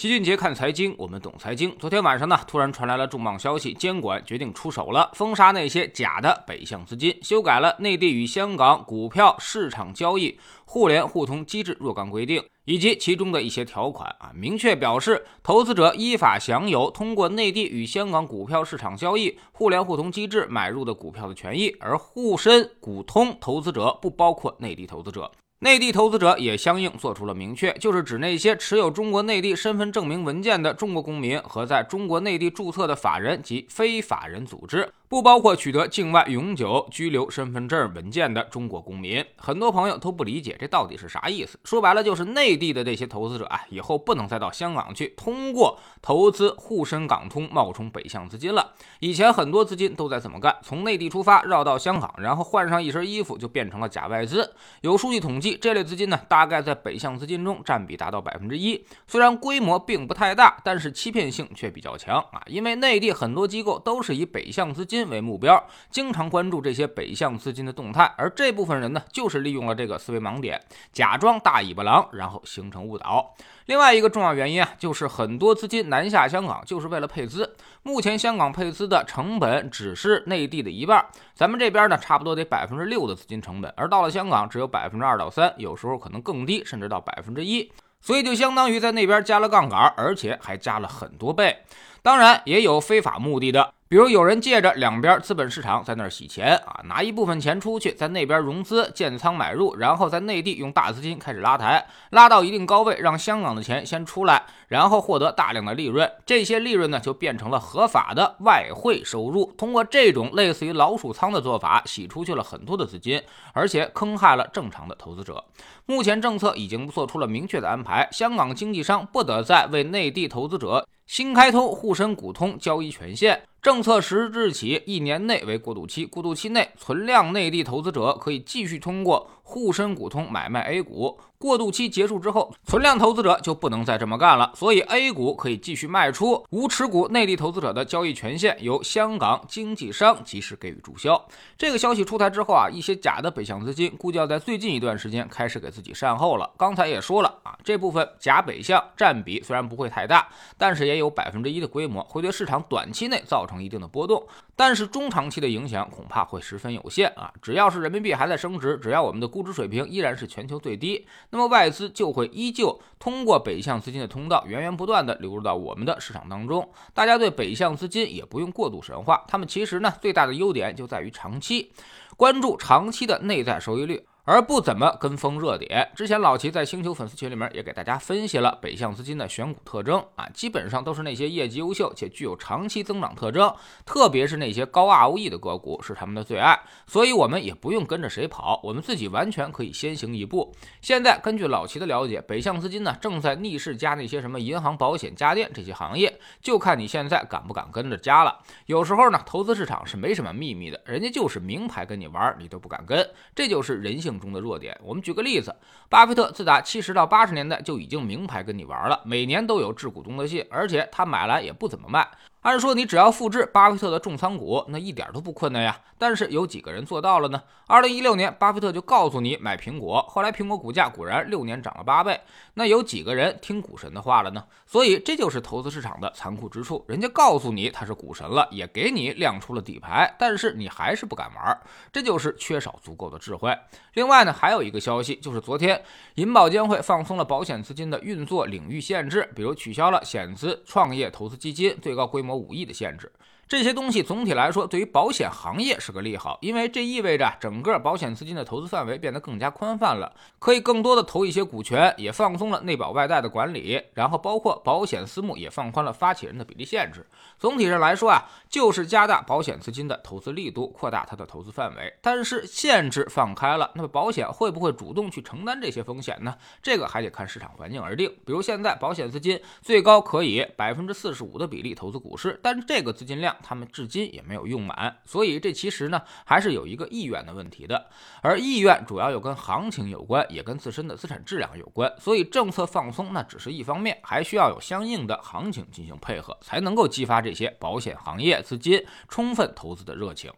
齐俊杰看财经，我们懂财经。昨天晚上呢，突然传来了重磅消息，监管决定出手了，封杀那些假的北向资金，修改了内地与香港股票市场交易互联互通机制若干规定，以及其中的一些条款啊，明确表示，投资者依法享有通过内地与香港股票市场交易互联互通机制买入的股票的权益，而沪深股通投资者不包括内地投资者。内地投资者也相应做出了明确，就是指那些持有中国内地身份证明文件的中国公民和在中国内地注册的法人及非法人组织。不包括取得境外永久居留身份证文件的中国公民。很多朋友都不理解这到底是啥意思。说白了就是内地的这些投资者啊，以后不能再到香港去通过投资沪深港通冒充北向资金了。以前很多资金都在这么干，从内地出发绕到香港，然后换上一身衣服就变成了假外资。有数据统计，这类资金呢，大概在北向资金中占比达到百分之一。虽然规模并不太大，但是欺骗性却比较强啊，因为内地很多机构都是以北向资金。为目标，经常关注这些北向资金的动态，而这部分人呢，就是利用了这个思维盲点，假装大尾巴狼，然后形成误导。另外一个重要原因啊，就是很多资金南下香港就是为了配资。目前香港配资的成本只是内地的一半，咱们这边呢，差不多得百分之六的资金成本，而到了香港只有百分之二到三，有时候可能更低，甚至到百分之一，所以就相当于在那边加了杠杆，而且还加了很多倍。当然也有非法目的的。比如有人借着两边资本市场在那儿洗钱啊，拿一部分钱出去，在那边融资建仓买入，然后在内地用大资金开始拉抬，拉到一定高位，让香港的钱先出来，然后获得大量的利润，这些利润呢就变成了合法的外汇收入。通过这种类似于老鼠仓的做法，洗出去了很多的资金，而且坑害了正常的投资者。目前政策已经做出了明确的安排，香港经纪商不得再为内地投资者新开通沪深股通交易权限。政策实施日起一年内为过渡期，过渡期内存量内地投资者可以继续通过沪深股通买卖 A 股。过渡期结束之后，存量投资者就不能再这么干了，所以 A 股可以继续卖出，无持股内地投资者的交易权限由香港经纪商及时给予注销。这个消息出台之后啊，一些假的北向资金估计要在最近一段时间开始给自己善后了。刚才也说了，这部分假北向占比虽然不会太大，但是也有百分之一的规模，会对市场短期内造成一定的波动，但是中长期的影响恐怕会十分有限啊。只要是人民币还在升值，只要我们的估值水平依然是全球最低。那么外资就会依旧通过北向资金的通道，源源不断的流入到我们的市场当中。大家对北向资金也不用过度神话，他们其实呢最大的优点就在于长期关注长期的内在收益率。而不怎么跟风热点。之前老齐在星球粉丝群里面也给大家分析了北向资金的选股特征啊，基本上都是那些业绩优秀且具有长期增长特征，特别是那些高 ROE 的个股是他们的最爱。所以我们也不用跟着谁跑，我们自己完全可以先行一步。现在根据老齐的了解，北向资金呢正在逆势加那些什么银行、保险、家电这些行业，就看你现在敢不敢跟着加了。有时候呢，投资市场是没什么秘密的，人家就是明牌跟你玩，你都不敢跟，这就是人性。中的弱点，我们举个例子，巴菲特自打七十到八十年代就已经明牌跟你玩了，每年都有致股东的信，而且他买来也不怎么卖。按说你只要复制巴菲特的重仓股，那一点都不困难呀。但是有几个人做到了呢？二零一六年，巴菲特就告诉你买苹果，后来苹果股价果然六年涨了八倍。那有几个人听股神的话了呢？所以这就是投资市场的残酷之处。人家告诉你他是股神了，也给你亮出了底牌，但是你还是不敢玩，这就是缺少足够的智慧。另外呢，还有一个消息，就是昨天银保监会放松了保险资金的运作领域限制，比如取消了险资创业投资基金最高规模。和武艺的限制。这些东西总体来说对于保险行业是个利好，因为这意味着整个保险资金的投资范围变得更加宽泛了，可以更多的投一些股权，也放松了内保外贷的管理，然后包括保险私募也放宽了发起人的比例限制。总体上来说啊，就是加大保险资金的投资力度，扩大它的投资范围。但是限制放开了，那么保险会不会主动去承担这些风险呢？这个还得看市场环境而定。比如现在保险资金最高可以百分之四十五的比例投资股市，但是这个资金量。他们至今也没有用满。所以这其实呢还是有一个意愿的问题的。而意愿主要又跟行情有关，也跟自身的资产质量有关。所以政策放松那只是一方面，还需要有相应的行情进行配合，才能够激发这些保险行业资金充分投资的热情。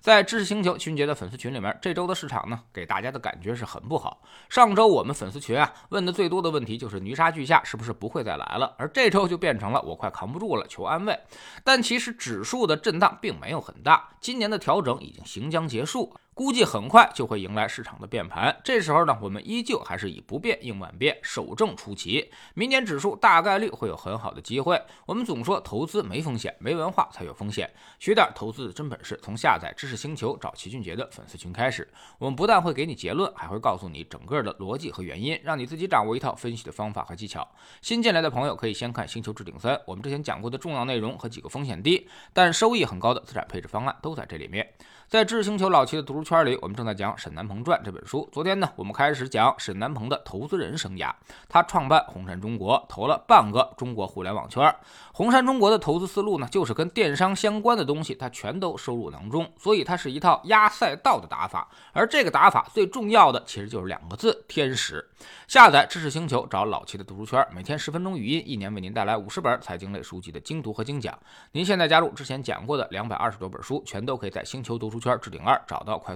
在知识星球群杰的粉丝群里面，这周的市场呢，给大家的感觉是很不好。上周我们粉丝群啊问的最多的问题就是泥沙俱下是不是不会再来了，而这周就变成了我快扛不住了，求安慰。但其实指数的震荡并没有很大，今年的调整已经行将结束。估计很快就会迎来市场的变盘，这时候呢，我们依旧还是以不变应万变，守正出奇。明年指数大概率会有很好的机会。我们总说投资没风险，没文化才有风险。学点投资的真本事，从下载知识星球找齐俊杰的粉丝群开始。我们不但会给你结论，还会告诉你整个的逻辑和原因，让你自己掌握一套分析的方法和技巧。新进来的朋友可以先看《星球置顶三》，我们之前讲过的重要内容和几个风险低但收益很高的资产配置方案都在这里面。在知识星球老齐的读书圈里，我们正在讲沈南鹏传这本书。昨天呢，我们开始讲沈南鹏的投资人生涯。他创办红杉中国，投了半个中国互联网圈。红杉中国的投资思路呢，就是跟电商相关的东西，他全都收入囊中。所以它是一套压赛道的打法。而这个打法最重要的，其实就是两个字：天时。下载知识星球，找老齐的读书圈，每天十分钟语音，一年为您带来五十本财经类书籍的精读和精讲。您现在加入之前讲过的两百二十多本书，全都可以在星球读书圈置顶二找到快